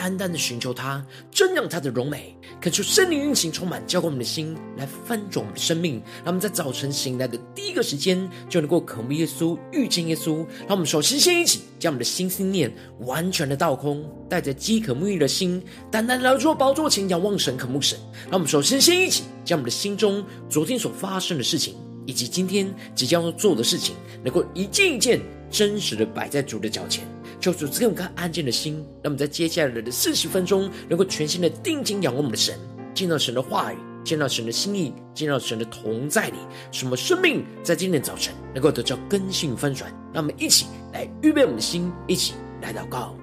单单的寻求他，瞻仰他的荣美，恳求圣灵运行充满，浇灌我们的心，来翻转我们的生命。让我们在早晨醒来的第一个时间，就能够渴慕耶稣，遇见耶稣。让我们首先先一起将我们的心思念完全的倒空，带着饥渴沐浴的心，单单来到宝座前仰望神，渴慕神。让我们首先先一起将我们的心中昨天所发生的事情，以及今天即将要做的事情，能够一件一件真实的摆在主的脚前。求主赐给我们安静的心，让我们在接下来的四十分钟，能够全心的定睛仰望我们的神，见到神的话语，见到神的心意，见到神的同在里，什么生命在今天早晨能够得到根性翻转。让我们一起来预备我们的心，一起来祷告。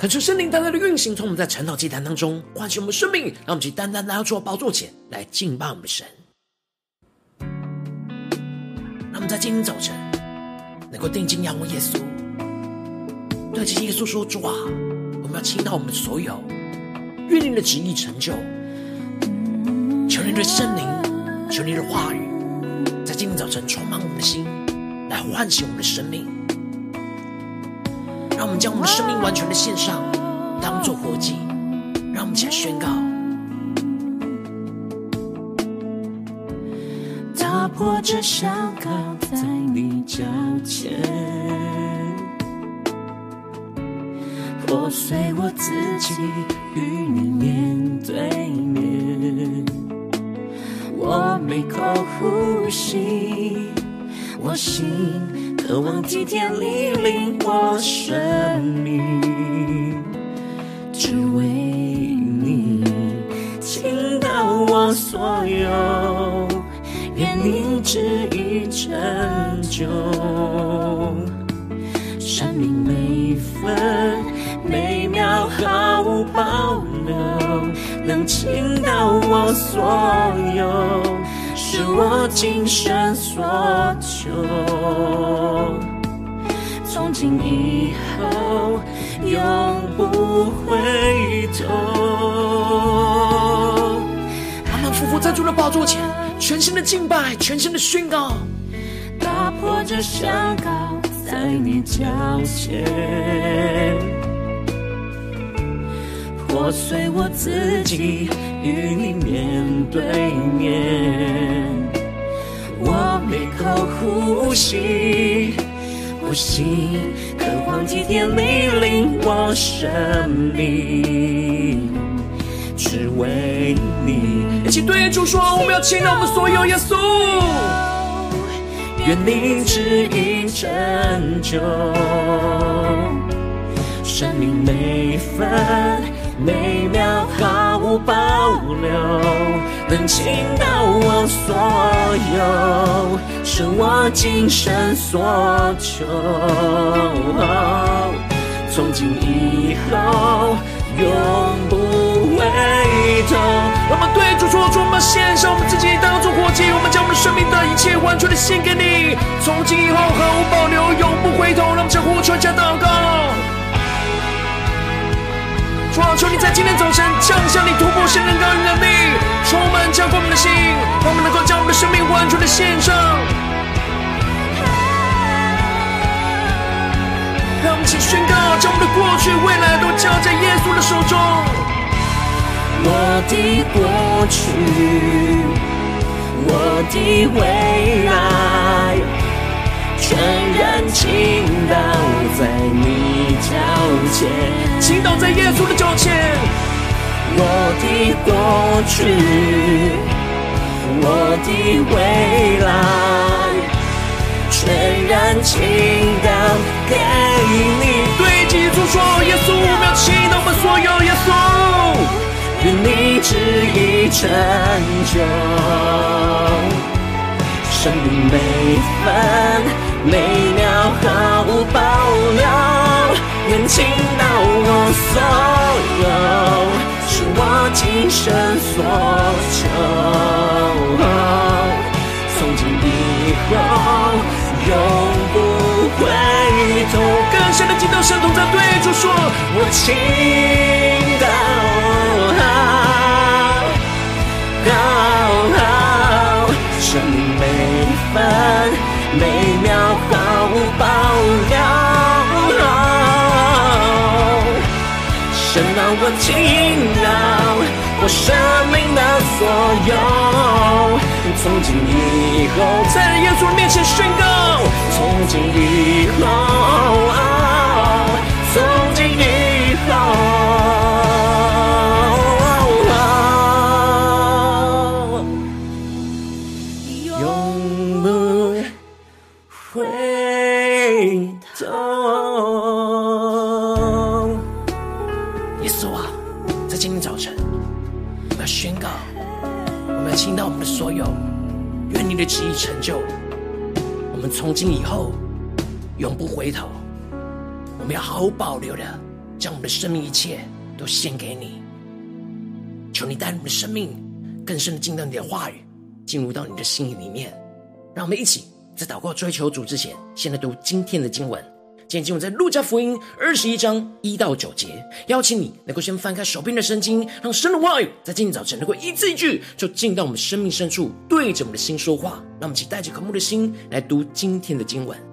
恳求圣灵单单的运行，从我们在晨祷祭坛当中唤醒我们生命，让我们去单单来到主的宝座前来敬拜我们的神。让我们在今天早晨能够定睛仰望耶稣，对着耶稣说：“主啊，我们要倾倒我们所有，愿你的旨意成就。求你的圣灵，求你的话语，在今天早晨充满我们的心，来唤醒我们的生命。”让我们将我们生命完全的献上，当作活祭。让我们起来宣告：打破这香膏在你脚前，破碎我自己，与你面对面。我每口呼吸，我心。渴望今天你领我生命，只为你倾倒我所有，愿你旨意成就。生命每分每秒毫无保留，能倾倒我所有。我今生所求，从今以后永不回头。阿们，俯伏在主的宝座前，全新的敬拜，全新的宣告，打破这香膏在你脚前，破碎我自己。与你面对面，我每口呼吸，呼吸渴望今天你领我生命，只为你。一起对主说，我们要倾倒我们所有，耶稣，愿你旨意成就，生命每分。每秒毫无保留，能倾倒我所有，是我今生所求。从今以后永不回头。我们对主说，主，我们献上我们自己当作活祭，我们将我们生命的一切完全的献给你，从今以后毫无保留，永不回头。让我们将呼求加祷告。主啊，求你在今天早晨降下你突破性能高与能力，充满浇灌我们的心，让我们能够将我们的生命完全的献上。让我们一起宣告，将我们的过去、未来都交在耶稣的手中。我的过去，我的未来，全然倾倒在你脚前，倾倒在耶稣的脚前。我的过去，我的未来，全然倾倒给你。对基督说，耶稣，我们要倾倒我们所有，耶稣。愿你旨意成就，生命每分每秒毫无保留，愿倾倒我所有，是我今生所求。从今以后永不回头。更深的敬拜，圣同在对主说：我倾倒。好好，生命每分每秒毫无保留。神让我倾倒我生命的所有，从今以后，在耶稣面前宣告，从今以后，今以后永不回头。我们要毫无保留的将我们的生命一切都献给你。求你带我们的生命更深的进到你的话语，进入到你的心里面。让我们一起在祷告追求主之前，先来读今天的经文。今天经文在路加福音二十一章一到九节，邀请你能够先翻开手边的圣经，让神的话语在今天早晨能够一字一句，就进到我们生命深处，对着我们的心说话。让我们一起带着渴慕的心来读今天的经文。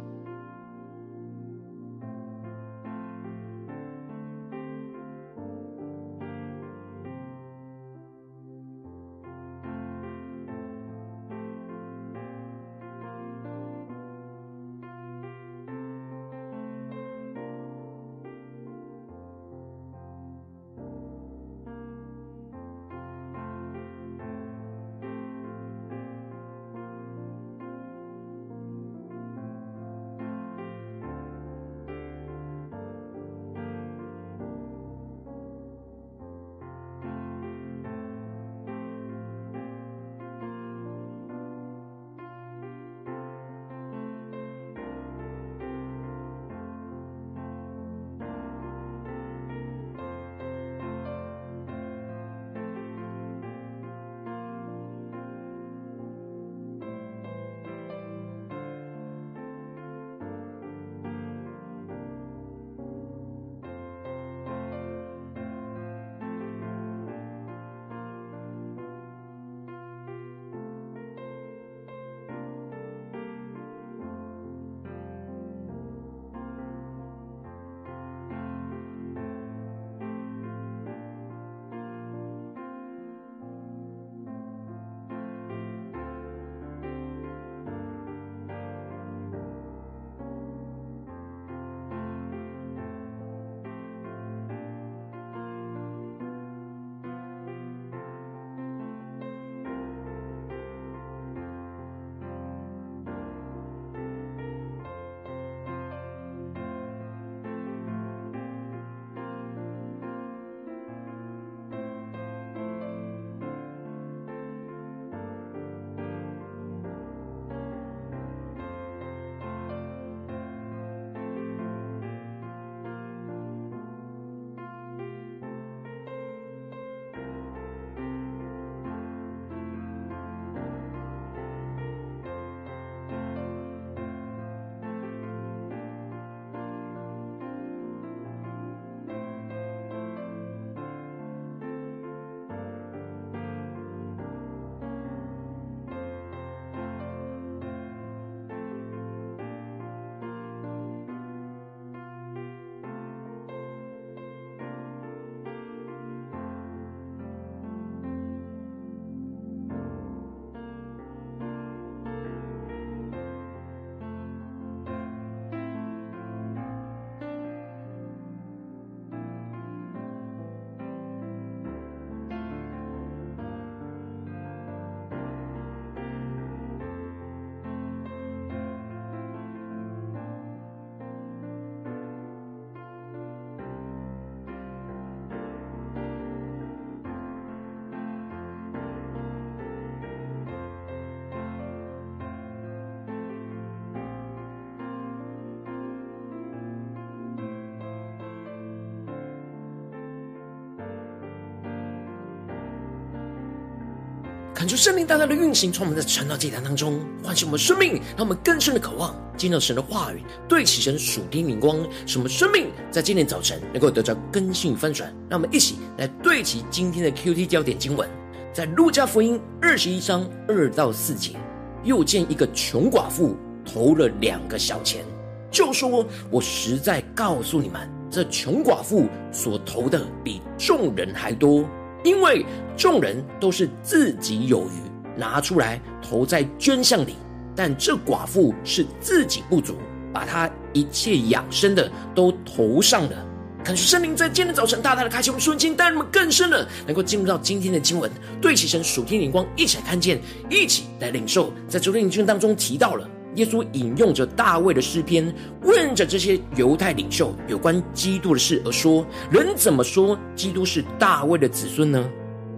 求圣灵大大的运行，从我们的晨祷祭坛当中唤醒我们生命，让我们更深的渴望见到神的话语，对齐神属天灵光，使我们生命在今天早晨能够得到更新翻转。让我们一起来对齐今天的 QT 焦点经文，在路加福音二十一章二到四节，又见一个穷寡妇投了两个小钱，就说：“我实在告诉你们，这穷寡妇所投的比众人还多。”因为众人都是自己有余，拿出来投在捐项里，但这寡妇是自己不足，把她一切养生的都投上了。感谢圣灵在今天早晨大大的开启我们瞬间，带我们更深的能够进入到今天的经文，对齐神属天灵光，一起来看见，一起来领受。在昨天的经文当中提到了。耶稣引用着大卫的诗篇，问着这些犹太领袖有关基督的事，而说：“人怎么说基督是大卫的子孙呢？”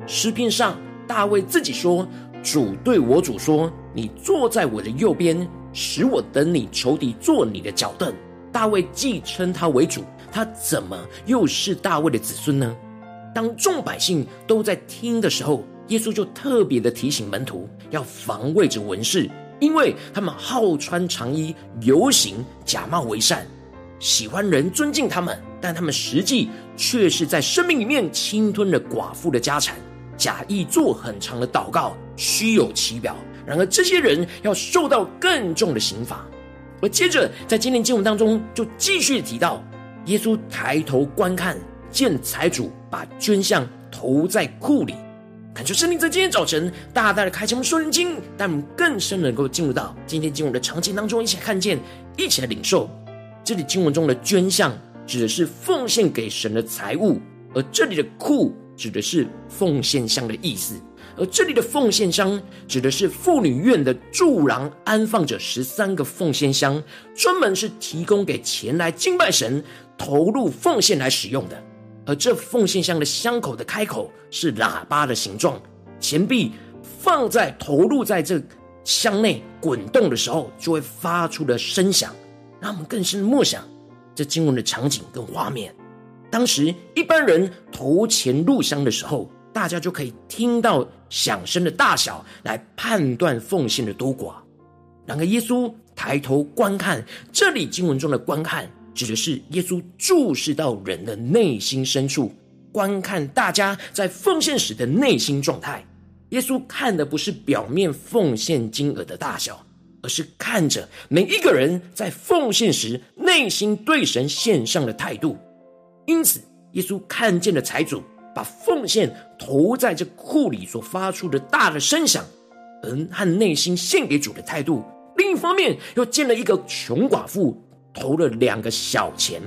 诗篇上，大卫自己说：“主对我主说，你坐在我的右边，使我等你仇敌坐你的脚凳。”大卫既称他为主，他怎么又是大卫的子孙呢？当众百姓都在听的时候，耶稣就特别的提醒门徒要防卫着文士。因为他们好穿长衣，游行假冒为善，喜欢人尊敬他们，但他们实际却是在生命里面侵吞了寡妇的家产，假意做很长的祷告，虚有其表。然而这些人要受到更重的刑罚。而接着在今天经文当中，就继续提到，耶稣抬头观看，见财主把捐项投在库里。恳求圣灵在今天早晨大大的开启我们属灵经，但我们更深能够进入到今天经文的场景当中，一起来看见，一起来领受。这里经文中的捐项指的是奉献给神的财物，而这里的库指的是奉献箱的意思，而这里的奉献箱指的是妇女院的柱廊安放着十三个奉献箱，专门是提供给前来敬拜神、投入奉献来使用的。而这奉献箱的箱口的开口是喇叭的形状，钱币放在投入在这箱内滚动的时候，就会发出的声响，让我们更深的默想这经文的场景跟画面。当时一般人投钱入箱的时候，大家就可以听到响声的大小来判断奉献的多寡。然而耶稣抬头观看，这里经文中的观看。指的是耶稣注视到人的内心深处，观看大家在奉献时的内心状态。耶稣看的不是表面奉献金额的大小，而是看着每一个人在奉献时内心对神献上的态度。因此，耶稣看见了财主把奉献投在这库里所发出的大的声响，而和内心献给主的态度。另一方面，又见了一个穷寡妇。投了两个小钱，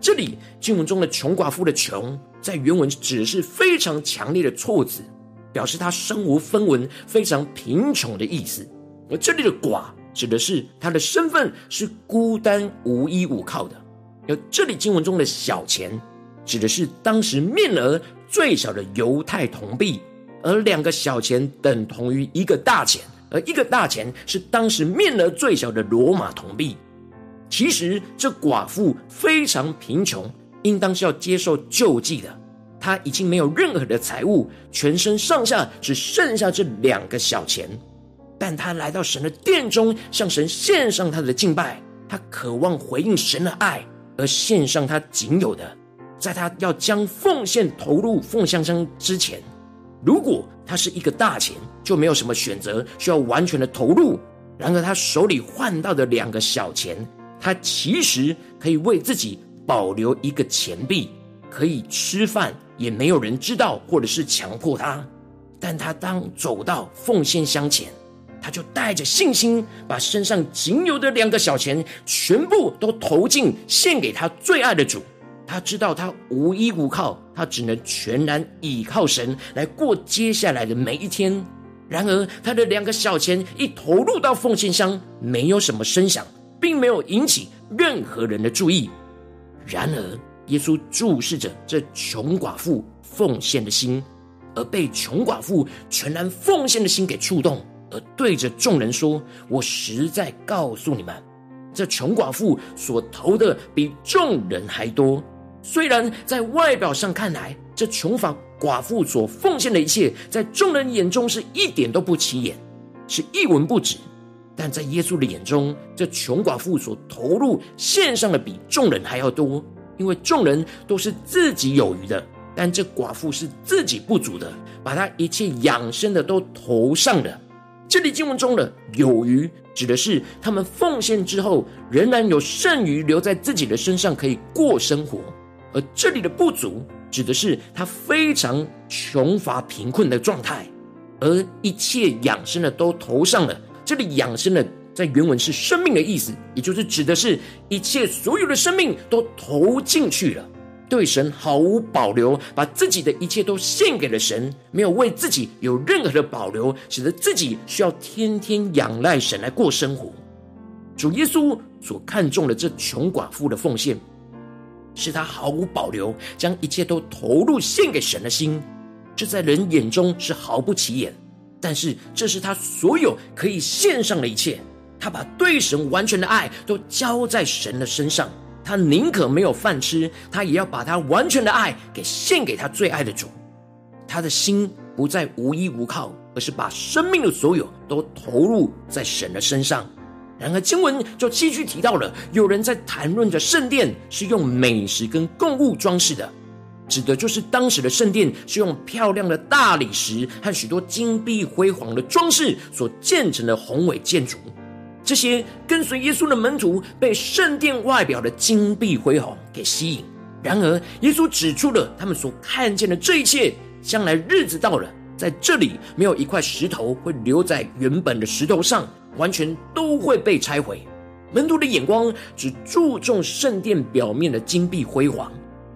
这里经文中的穷寡妇的穷，在原文指的是非常强烈的措辞，表示她身无分文、非常贫穷的意思。而这里的寡，指的是她的身份是孤单无依无靠的。而这里经文中的小钱，指的是当时面额最小的犹太铜币，而两个小钱等同于一个大钱，而一个大钱是当时面额最小的罗马铜币。其实这寡妇非常贫穷，应当是要接受救济的。她已经没有任何的财物，全身上下只剩下这两个小钱。但她来到神的殿中，向神献上她的敬拜。她渴望回应神的爱，而献上她仅有的。在她要将奉献投入奉献箱之前，如果她是一个大钱，就没有什么选择，需要完全的投入。然而她手里换到的两个小钱。他其实可以为自己保留一个钱币，可以吃饭，也没有人知道，或者是强迫他。但他当走到奉献箱前，他就带着信心，把身上仅有的两个小钱全部都投进献给他最爱的主。他知道他无依无靠，他只能全然倚靠神来过接下来的每一天。然而，他的两个小钱一投入到奉献箱，没有什么声响。并没有引起任何人的注意。然而，耶稣注视着这穷寡妇奉献的心，而被穷寡妇全然奉献的心给触动，而对着众人说：“我实在告诉你们，这穷寡妇所投的比众人还多。虽然在外表上看来，这穷寡寡妇所奉献的一切，在众人眼中是一点都不起眼，是一文不值。但在耶稣的眼中，这穷寡妇所投入献上的比众人还要多，因为众人都是自己有余的，但这寡妇是自己不足的，把她一切养生的都投上了。这里经文中的有余，指的是他们奉献之后，仍然有剩余留在自己的身上，可以过生活；而这里的不足，指的是他非常穷乏贫困的状态，而一切养生的都投上了。这里养生的在原文是生命的意思，也就是指的是一切所有的生命都投进去了。对神毫无保留，把自己的一切都献给了神，没有为自己有任何的保留，使得自己需要天天仰赖神来过生活。主耶稣所看重的这穷寡妇的奉献，是他毫无保留将一切都投入献给神的心，这在人眼中是毫不起眼，但是这是他所有可以献上的一切，他把对神完全的爱都交在神的身上。他宁可没有饭吃，他也要把他完全的爱给献给他最爱的主。他的心不再无依无靠，而是把生命的所有都投入在神的身上。然而经文就继续提到了，有人在谈论着圣殿是用美食跟供物装饰的，指的就是当时的圣殿是用漂亮的大理石和许多金碧辉煌的装饰所建成的宏伟建筑。这些跟随耶稣的门徒被圣殿外表的金碧辉煌给吸引，然而耶稣指出了他们所看见的这一切，将来日子到了，在这里没有一块石头会留在原本的石头上，完全都会被拆毁。门徒的眼光只注重圣殿表面的金碧辉煌，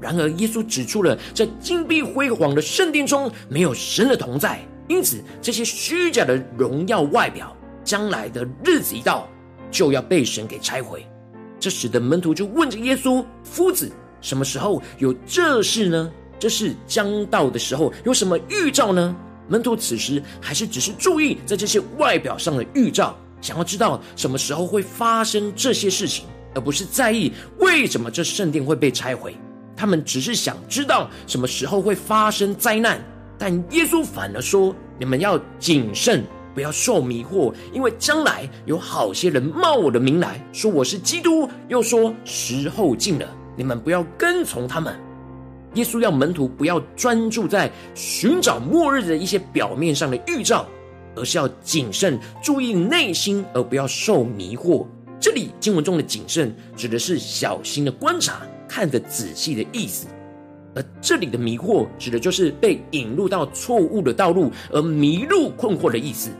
然而耶稣指出了在金碧辉煌的圣殿中没有神的同在，因此这些虚假的荣耀外表。将来的日子一到，就要被神给拆毁。这使得门徒就问着耶稣：“夫子，什么时候有这事呢？这事将到的时候，有什么预兆呢？”门徒此时还是只是注意在这些外表上的预兆，想要知道什么时候会发生这些事情，而不是在意为什么这圣殿会被拆毁。他们只是想知道什么时候会发生灾难，但耶稣反而说：“你们要谨慎。”不要受迷惑，因为将来有好些人冒我的名来说我是基督，又说时候近了，你们不要跟从他们。耶稣要门徒不要专注在寻找末日的一些表面上的预兆，而是要谨慎注意内心，而不要受迷惑。这里经文中的谨慎，指的是小心的观察，看得仔细的意思。而这里的迷惑，指的就是被引入到错误的道路而迷路困惑的意思。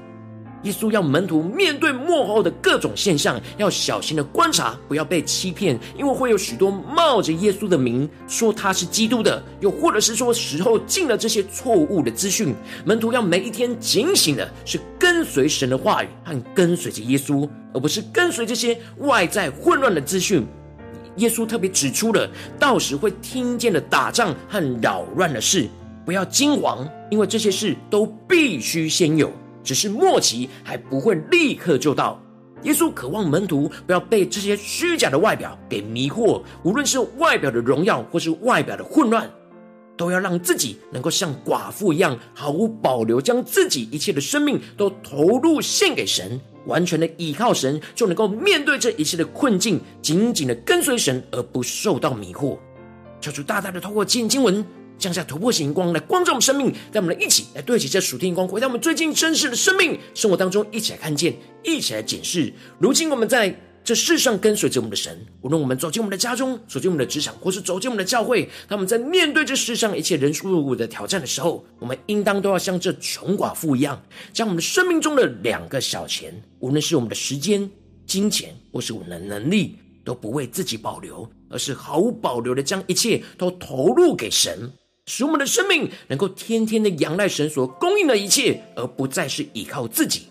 耶稣要门徒面对幕后的各种现象，要小心的观察，不要被欺骗，因为会有许多冒着耶稣的名说他是基督的，又或者是说时候进了这些错误的资讯。门徒要每一天警醒的是跟随神的话语和跟随着耶稣，而不是跟随这些外在混乱的资讯。耶稣特别指出了到时会听见的打仗和扰乱的事，不要惊惶，因为这些事都必须先有。只是末期还不会立刻就到。耶稣渴望门徒不要被这些虚假的外表给迷惑，无论是外表的荣耀或是外表的混乱，都要让自己能够像寡妇一样毫无保留，将自己一切的生命都投入献给神，完全的依靠神，就能够面对这一切的困境，紧紧的跟随神，而不受到迷惑。求主大大的透过今天经文。降下突破性光来光照我们生命，让我们来一起来对齐这属天光，回到我们最近真实的生命生活当中，一起来看见，一起来检视。如今我们在这世上跟随着我们的神，无论我们走进我们的家中，走进我们的职场，或是走进我们的教会，他们在面对这世上一切人事物的挑战的时候，我们应当都要像这穷寡妇一样，将我们的生命中的两个小钱，无论是我们的时间、金钱，或是我们的能力，都不为自己保留，而是毫无保留的将一切都投入给神。使我们的生命能够天天的仰赖神所供应的一切，而不再是依靠自己。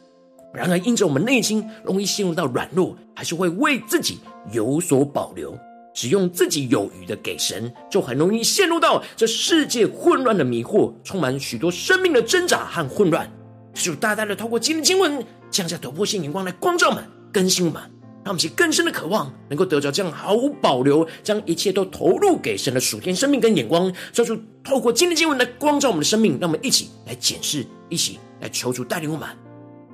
然而，因着我们内心容易陷入到软弱，还是会为自己有所保留，只用自己有余的给神，就很容易陷入到这世界混乱的迷惑，充满许多生命的挣扎和混乱。就大大的透过今天经文降下突破性眼光来光照我们、更新我们，让我们去更深的渴望，能够得着这样毫无保留，将一切都投入给神的属天生命跟眼光，叫出透过今天经文来光照我们的生命，让我们一起来检视，一起来求主带领我们。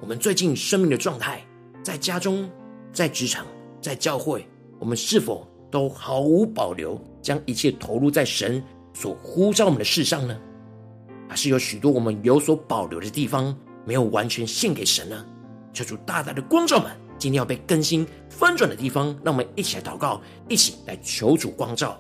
我们最近生命的状态，在家中、在职场、在教会，我们是否都毫无保留，将一切投入在神所呼召我们的事上呢？还是有许多我们有所保留的地方，没有完全献给神呢？求主大大的光照们，今天要被更新翻转的地方，让我们一起来祷告，一起来求主光照。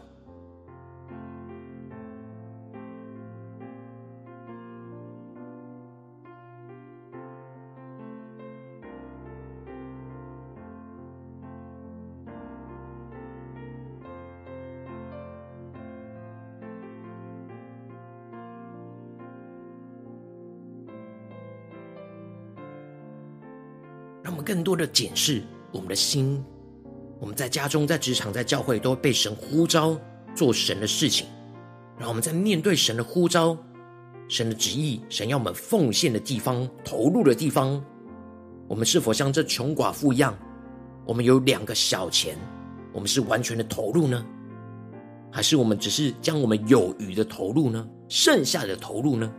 更多的检视我们的心，我们在家中、在职场、在教会，都被神呼召做神的事情。然后我们在面对神的呼召、神的旨意、神要我们奉献的地方、投入的地方，我们是否像这穷寡妇一样？我们有两个小钱，我们是完全的投入呢？还是我们只是将我们有余的投入呢？剩下的投入呢？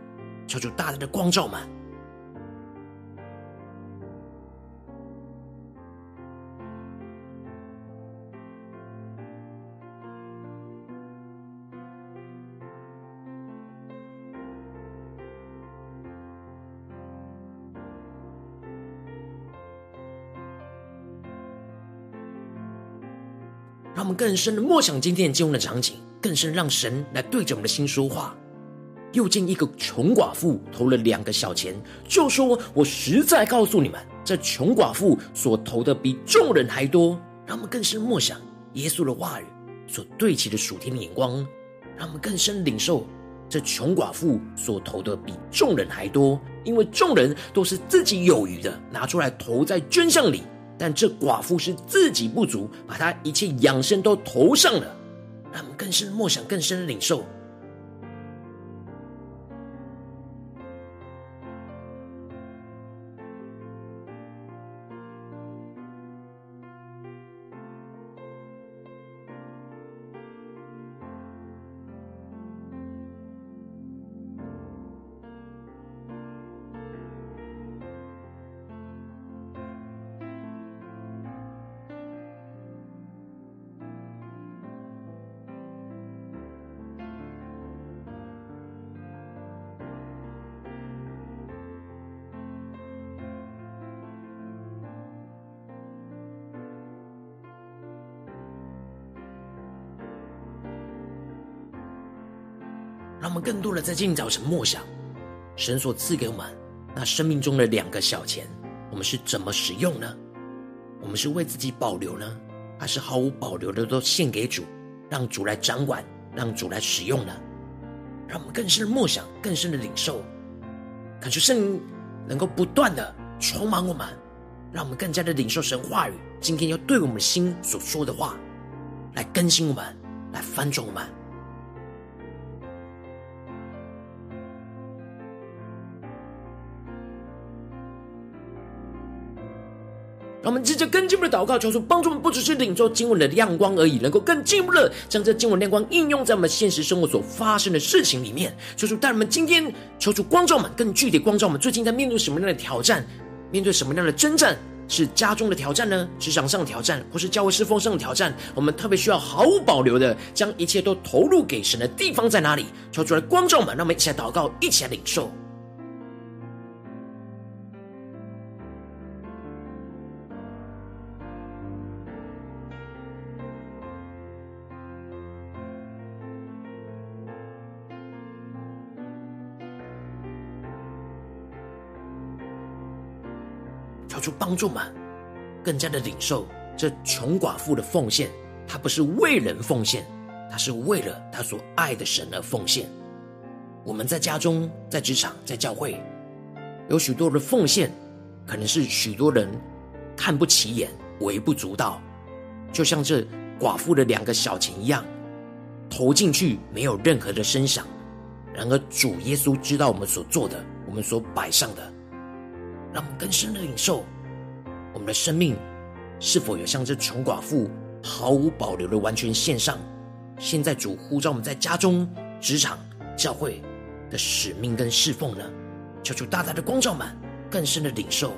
求主大大的光照们。更深的默想今天的经文的场景，更深让神来对着我们的心说话。又见一个穷寡妇投了两个小钱，就说：“我实在告诉你们，这穷寡妇所投的比众人还多。”让我们更深默想耶稣的话语所对齐的属天的眼光，让我们更深领受这穷寡妇所投的比众人还多，因为众人都是自己有余的拿出来投在捐项里。但这寡妇是自己不足，把她一切养生都投上了，让我们更深默想，更深领受。让我们更多的在今天早晨默想，神所赐给我们那生命中的两个小钱，我们是怎么使用呢？我们是为自己保留呢，还是毫无保留的都献给主，让主来掌管，让主来使用呢？让我们更深的默想，更深的领受，感受圣灵能够不断的充满我们，让我们更加的领受神话语，今天要对我们的心所说的话，来更新我们，来翻转我们。让我们直接着更进一步的祷告，求主帮助我们，不只是领受经文的亮光而已，能够更进一步的将这经文亮光应用在我们现实生活所发生的事情里面。求主带我们今天，求主光照我们，更具体光照我们最近在面对什么样的挑战，面对什么样的征战，是家中的挑战呢？职场上的挑战，或是教会侍奉上的挑战？我们特别需要毫无保留的将一切都投入给神的地方在哪里？求主来光照我们，让我们一起来祷告，一起来领受。求帮助们更加的领受这穷寡妇的奉献，她不是为人奉献，她是为了她所爱的神而奉献。我们在家中、在职场、在教会，有许多的奉献，可能是许多人看不起眼、微不足道，就像这寡妇的两个小钱一样，投进去没有任何的声响。然而主耶稣知道我们所做的，我们所摆上的，让我们更深的领受。我们的生命是否有像这穷寡妇毫无保留的完全献上？现在主呼召我们在家中、职场、教会的使命跟侍奉呢？求主大大的光照们，更深的领受。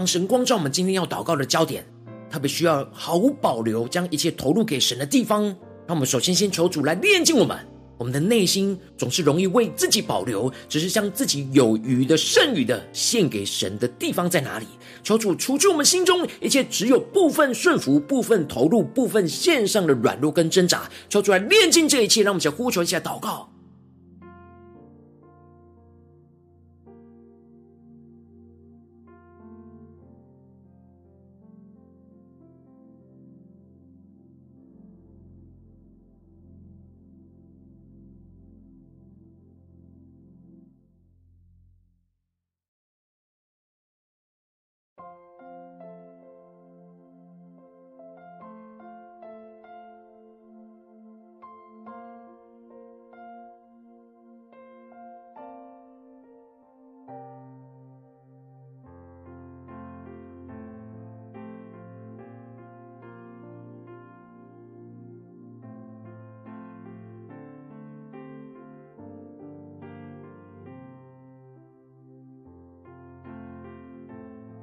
当神光照我们今天要祷告的焦点，特别需要毫无保留将一切投入给神的地方，让我们首先先求主来炼净我们。我们的内心总是容易为自己保留，只是将自己有余的、剩余的献给神的地方在哪里？求主除去我们心中一切只有部分顺服、部分投入、部分献上的软弱跟挣扎。求主来炼净这一切，让我们先呼求一下祷告。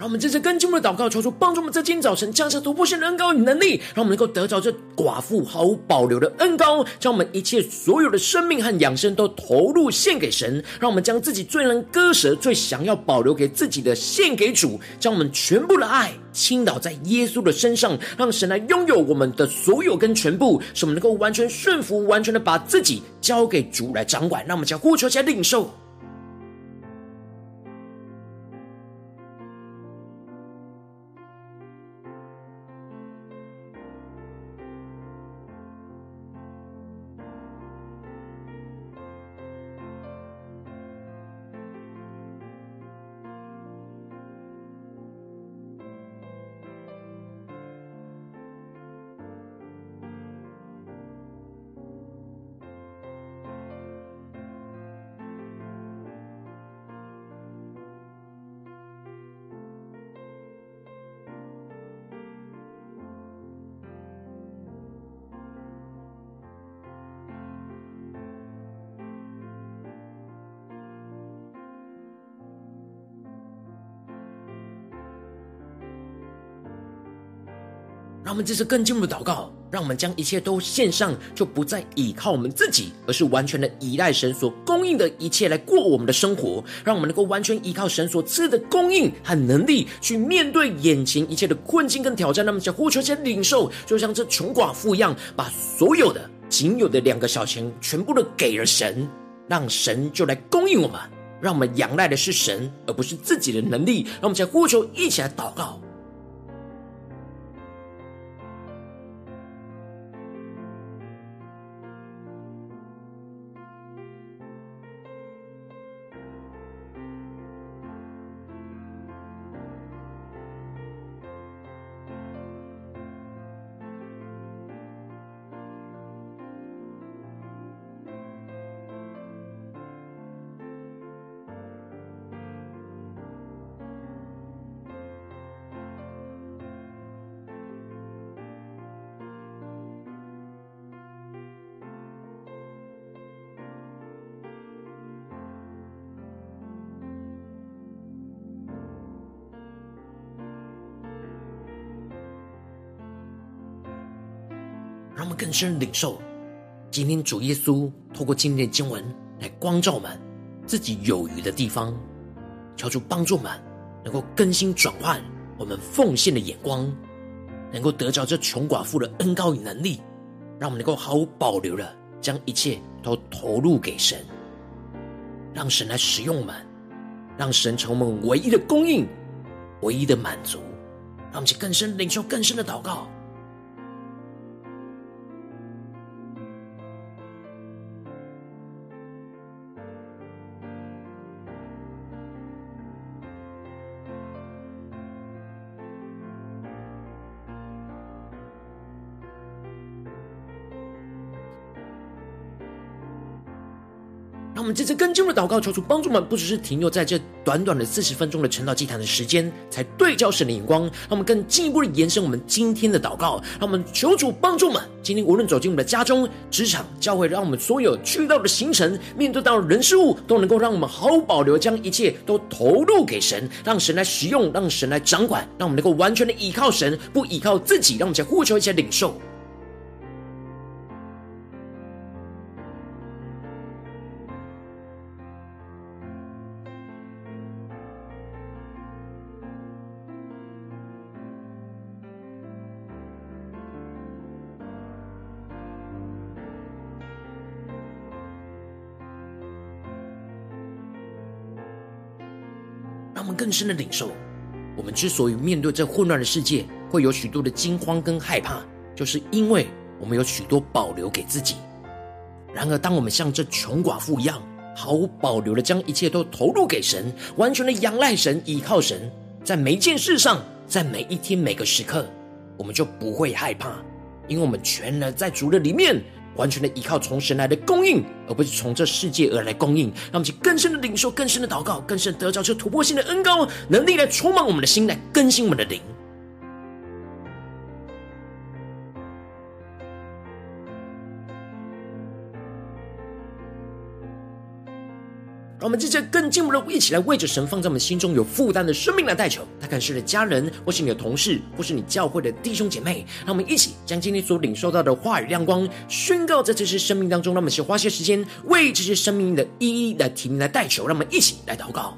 我们这次更进一步的祷告，求主帮助我们在今天早晨降下突破性的恩膏与能力，让我们能够得着这寡妇毫无保留的恩膏，将我们一切所有的生命和养生都投入献给神，让我们将自己最能割舍、最想要保留给自己的献给主，将我们全部的爱倾倒在耶稣的身上，让神来拥有我们的所有跟全部，使我们能够完全顺服、完全的把自己交给主来掌管。让我们将呼求起来领受。我们这次更进一步的祷告，让我们将一切都献上，就不再依靠我们自己，而是完全的依赖神所供应的一切来过我们的生活。让我们能够完全依靠神所赐的供应和能力，去面对眼前一切的困境跟挑战。那么，想呼求、先领受，就像这穷寡妇一样，把所有的仅有的两个小钱全部都给了神，让神就来供应我们。让我们仰赖的是神，而不是自己的能力。让我们想呼求，一起来祷告。更深领受，今天主耶稣透过今天的经文来光照我们自己有余的地方，求主帮助我们能够更新转换我们奉献的眼光，能够得着这穷寡妇的恩膏与能力，让我们能够毫无保留的将一切都投入给神，让神来使用我们，让神成为我们唯一的供应、唯一的满足，让我们去更深领受更深的祷告。这次更进的祷告，求主帮助我们，不只是停留在这短短的四十分钟的晨祷祭坛的时间，才对焦神的眼光。让我们更进一步的延伸我们今天的祷告。让我们求主帮助我们，今天无论走进我们的家中、职场、教会，让我们所有去到的行程、面对到的人事物，都能够让我们毫无保留，将一切都投入给神，让神来使用，让神来掌管，让我们能够完全的依靠神，不依靠自己。让我们再呼求一些领受。更深的领受，我们之所以面对这混乱的世界，会有许多的惊慌跟害怕，就是因为我们有许多保留给自己。然而，当我们像这穷寡妇一样，毫无保留的将一切都投入给神，完全的仰赖神、依靠神，在每一件事上，在每一天每个时刻，我们就不会害怕，因为我们全然在主的里面。完全的依靠从神来的供应，而不是从这世界而来供应。让我们去更深的领受、更深的祷告、更深得着这突破性的恩膏能力来充满我们的心，来更新我们的灵。我们接着更进一步的一起来为着神放在我们心中有负担的生命来代求，他可能是你的家人，或是你的同事，或是你教会的弟兄姐妹。让我们一起将今天所领受到的话语亮光宣告在这些生命当中。让我们先花些时间为这些生命的一一来提名来代求。让我们一起来祷告。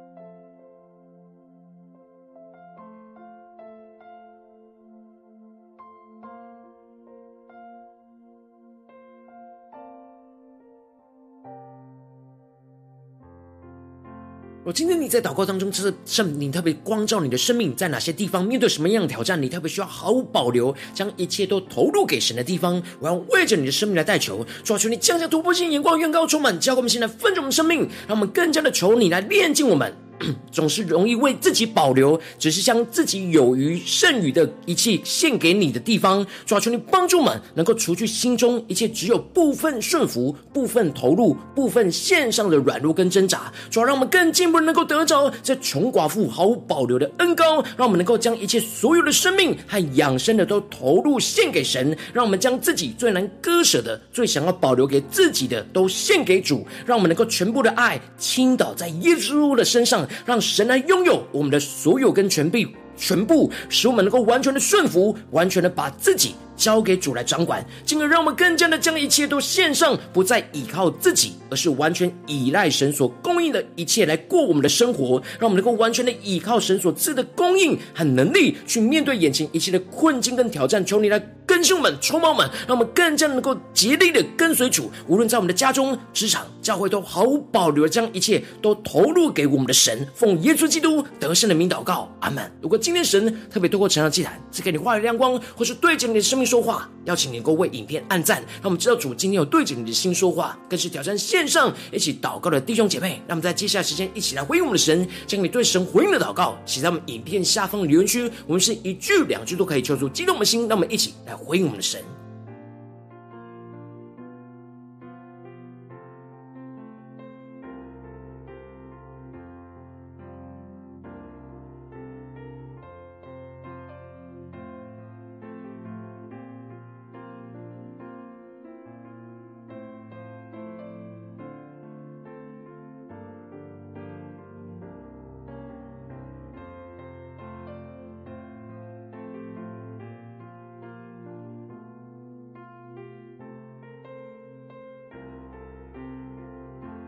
我今天你在祷告当中，这是圣灵特别光照你的生命，在哪些地方面对什么样的挑战，你特别需要毫无保留将一切都投入给神的地方，我要为着你的生命来代求，抓住，你降下突破性眼光，远高充满，教给我们现在分盛我们生命，让我们更加的求你来炼净我们。总是容易为自己保留，只是将自己有余剩余的一切献给你的地方，主啊，求你帮助我们，能够除去心中一切只有部分顺服、部分投入、部分献上的软弱跟挣扎。主啊，让我们更进一步能够得着这穷寡妇毫无保留的恩膏，让我们能够将一切所有的生命和养生的都投入献给神，让我们将自己最难割舍的、最想要保留给自己的都献给主，让我们能够全部的爱倾倒在耶稣的身上。让神来拥有我们的所有跟权柄，全部使我们能够完全的顺服，完全的把自己交给主来掌管，进而让我们更加的将一切都献上，不再依靠自己，而是完全依赖神所供应的一切来过我们的生活。让我们能够完全的依靠神所赐的供应和能力，去面对眼前一切的困境跟挑战。求你来更新我们、充满我们，让我们更加能够竭力的跟随主。无论在我们的家中、职场、教会，都毫无保留的将一切都投入给我们的神。奉耶稣基督得胜的名祷告，阿门。如果今天神特别透过晨祷祭坛赐给你话语亮光，或是对着你的生命说话，邀请你能够为影片按赞，让我们知道主今天有对着你的心说话，更是挑战线上一起祷告的弟兄姐妹。让我们在接下来时间一起来回应我们的神，将你对神回应的祷告写在我们影片下方的留言区。我们是一句两句都可以求助激动我们的心，让我们一起来回应我们的神。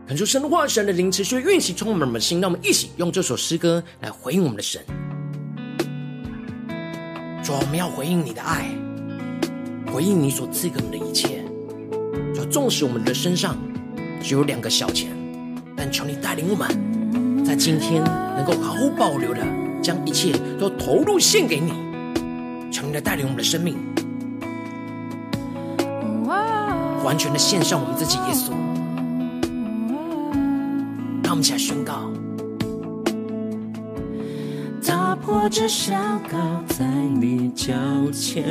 恳求神的话，神的灵持续运行，充满我们的心。让我们一起用这首诗歌来回应我们的神。主，我们要回应你的爱，回应你所赐给我们的一切。主，纵使我们的身上只有两个小钱，但求你带领我们，在今天能够毫无保留的将一切都投入献给你。求你来带领我们的生命。完全的献上我们自己，耶稣，让我们一起来宣告：打破这小高在你脚前，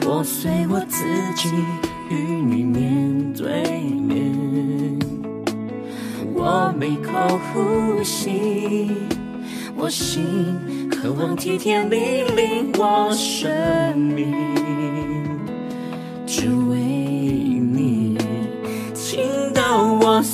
破碎我自己，与你面对面。我每口呼吸，我心渴望体贴你，令我生命。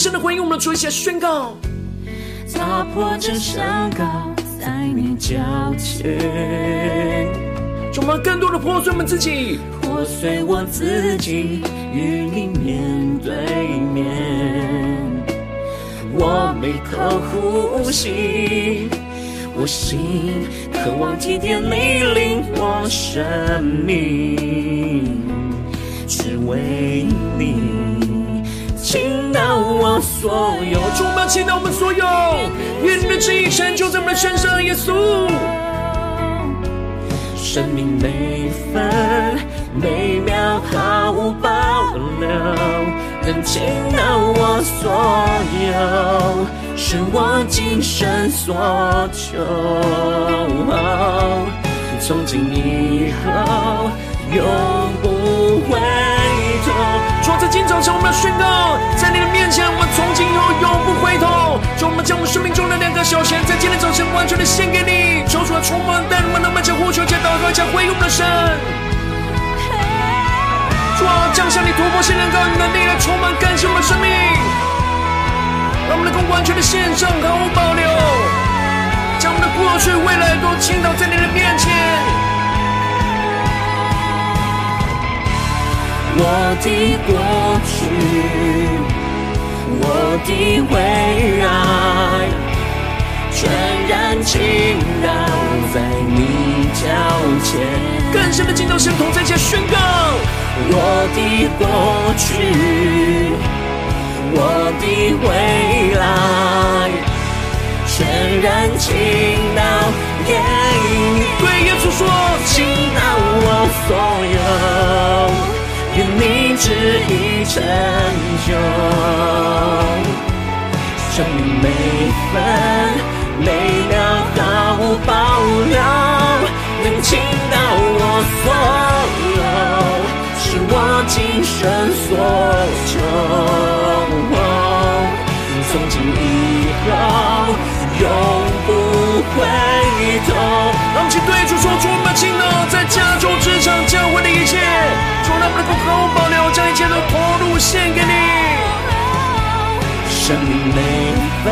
深的回应我们的主，一起宣告：打破这山高在你脚前，充满更多的破碎我们自己，破碎我自己，与你面对面。我每口呼吸，我心渴望体贴你，领我生命，只为你倾倒我所有，主啊，倾倒我们所有，愿你的旨意成就在我们的身上，耶稣。生命每分每秒毫无保留，能倾倒我所有。是我今生所求，从今以后永不头。主在今早上，我们要宣告，在你的面前，我们从今以后永不回头。主，我们将我们生命中的两个小钱，在今天早晨完全的献给你。求主来充满，带领我们能满腔呼求，加祷告，加回应我们的神。主啊，降下你突破性能高的能力来充满，感谢我们的生命。让我们能够完全的献上，毫无保留，将我们的过去、未来都倾倒在你的面前。我的过去，我的未来，全然倾倒在你脚前。更深的敬拜，神同在前宣告：我的过去。我的未来，全然倾倒给你。对耶稣说，倾倒我所有，愿你旨意成就。生命每分每秒毫无保留，能倾倒我所有，是我今生所求。从今以后永不回头。让我们对主说出我们倾倒在家中、我们能够毫无保留，将一切都投入献给你。生命每分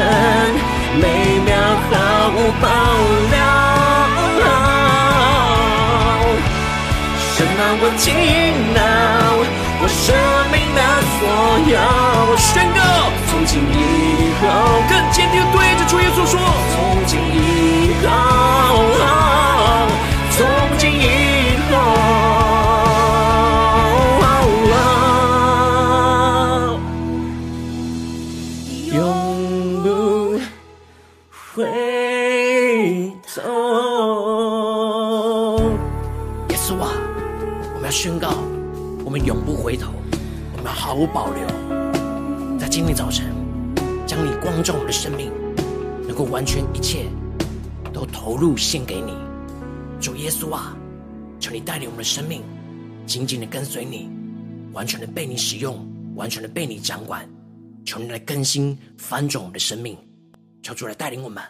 每秒毫无保留，神啊，我倾倒。我生命的所有，宣告，从今以后更坚定的对着主耶稣说，从今以后，无保留，在今天早晨将你光照我们的生命，能够完全一切都投入献给你，主耶稣啊，求你带领我们的生命紧紧的跟随你，完全的被你使用，完全的被你掌管。求你来更新翻转我们的生命，求主来带领我们。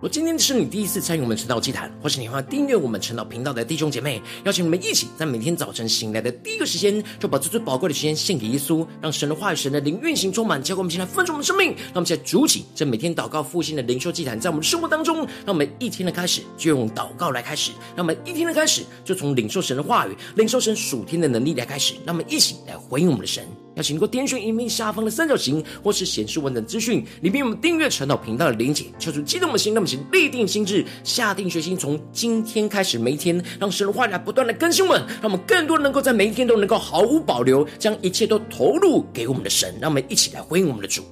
如今天是你第一次参与我们晨祷祭坛，或是你还要订阅我们晨祷频道的弟兄姐妹，邀请你们一起在每天早晨醒来的第一个时间，就把这最宝贵的时间献给耶稣，让神的话语、神的灵运行充满，教给我们，现在分盛我们的生命。让我们现在主起这每天祷告复兴的灵修祭坛，在我们的生活当中，让我们一天的开始就用祷告来开始，让我们一天的开始就从领受神的话语、领受神属天的能力来开始，让我们一起来回应我们的神。请你给我点选影片下方的三角形，或是显示文本资讯里面我们订阅晨祷频道的连结，敲出激动的心，那么请立定心智，下定决心，从今天开始每一天，让神的话语来不断的更新我们，让我们更多能够在每一天都能够毫无保留，将一切都投入给我们的神，让我们一起来回应我们的主。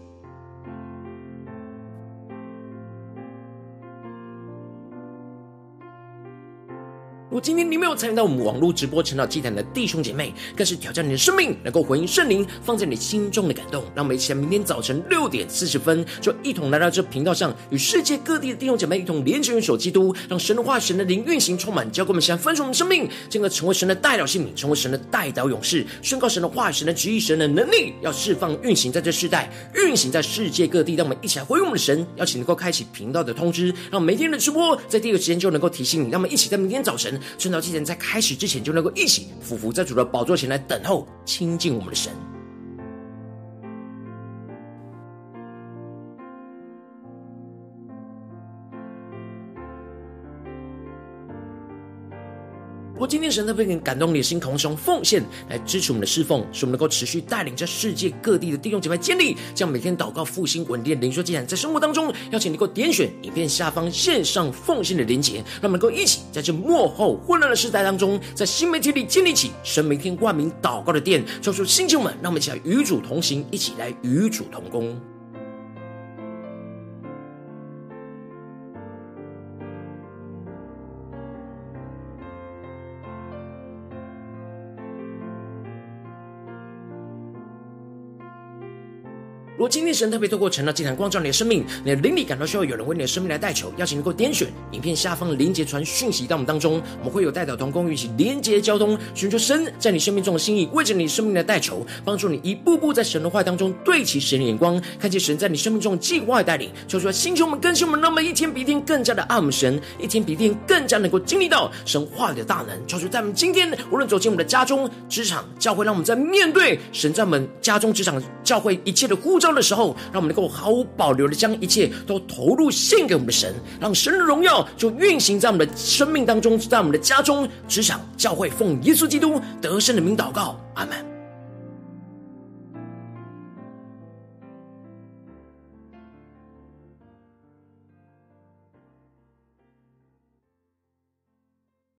今天你没有参与到我们网络直播晨祷祭坛的弟兄姐妹，更是挑战你的生命，能够回应圣灵放在你心中的感动。让我们一起在明天早晨六点四十分，就一同来到这频道上，与世界各地的弟兄姐妹一同连接、元首基督，让神的话、神的灵运行充满，交给我们，现在分盛我们生命，进而成为神的代表性命，成为神的代表勇士，宣告神的话、神的旨意、神的能力，要释放、运行在这世代，运行在世界各地。让我们一起来回应我们的神，邀请能够开启频道的通知，让每天的直播在第一个时间就能够提醒你。让我们一起在明天早晨。圣道祭人在开始之前，就能够一起俯伏在主的宝座前来等候亲近我们的神。如果今天神特别感动你的心，同时用奉献来支持我们的侍奉，使我们能够持续带领着世界各地的弟兄姐妹建立，将每天祷告复兴稳定的灵修祭坛，在生活当中，邀请你能够点选影片下方线上奉献的连结，让我们能够一起在这幕后混乱的时代当中，在新媒体里建立起神每天万名祷告的殿，抽出星球们，让我们一起来与主同行，一起来与主同工。如果今天神特别透过晨祷祭坛光照你的生命，你的灵里感到需要有人为你的生命来代求，邀请能够点选影片下方的连结传讯息到我们当中，我们会有代表同工一起连结交通，寻求神在你生命中的心意，为着你生命的代求，帮助你一步步在神的话当中对齐神的眼光，看见神在你生命中的计划带领，求出来星球们更新们，让我们一天比一天更加的爱我们神，一天比一天更加能够经历到神话语的大能，求出在我们今天无论走进我们的家中、职场、教会，让我们在面对神在我们家中、职场、教会一切的呼召的时候，让我们能够毫无保留的将一切都投入献给我们的神，让神的荣耀就运行在我们的生命当中，在我们的家中、职场、教会，奉耶稣基督得胜的名祷告，阿门。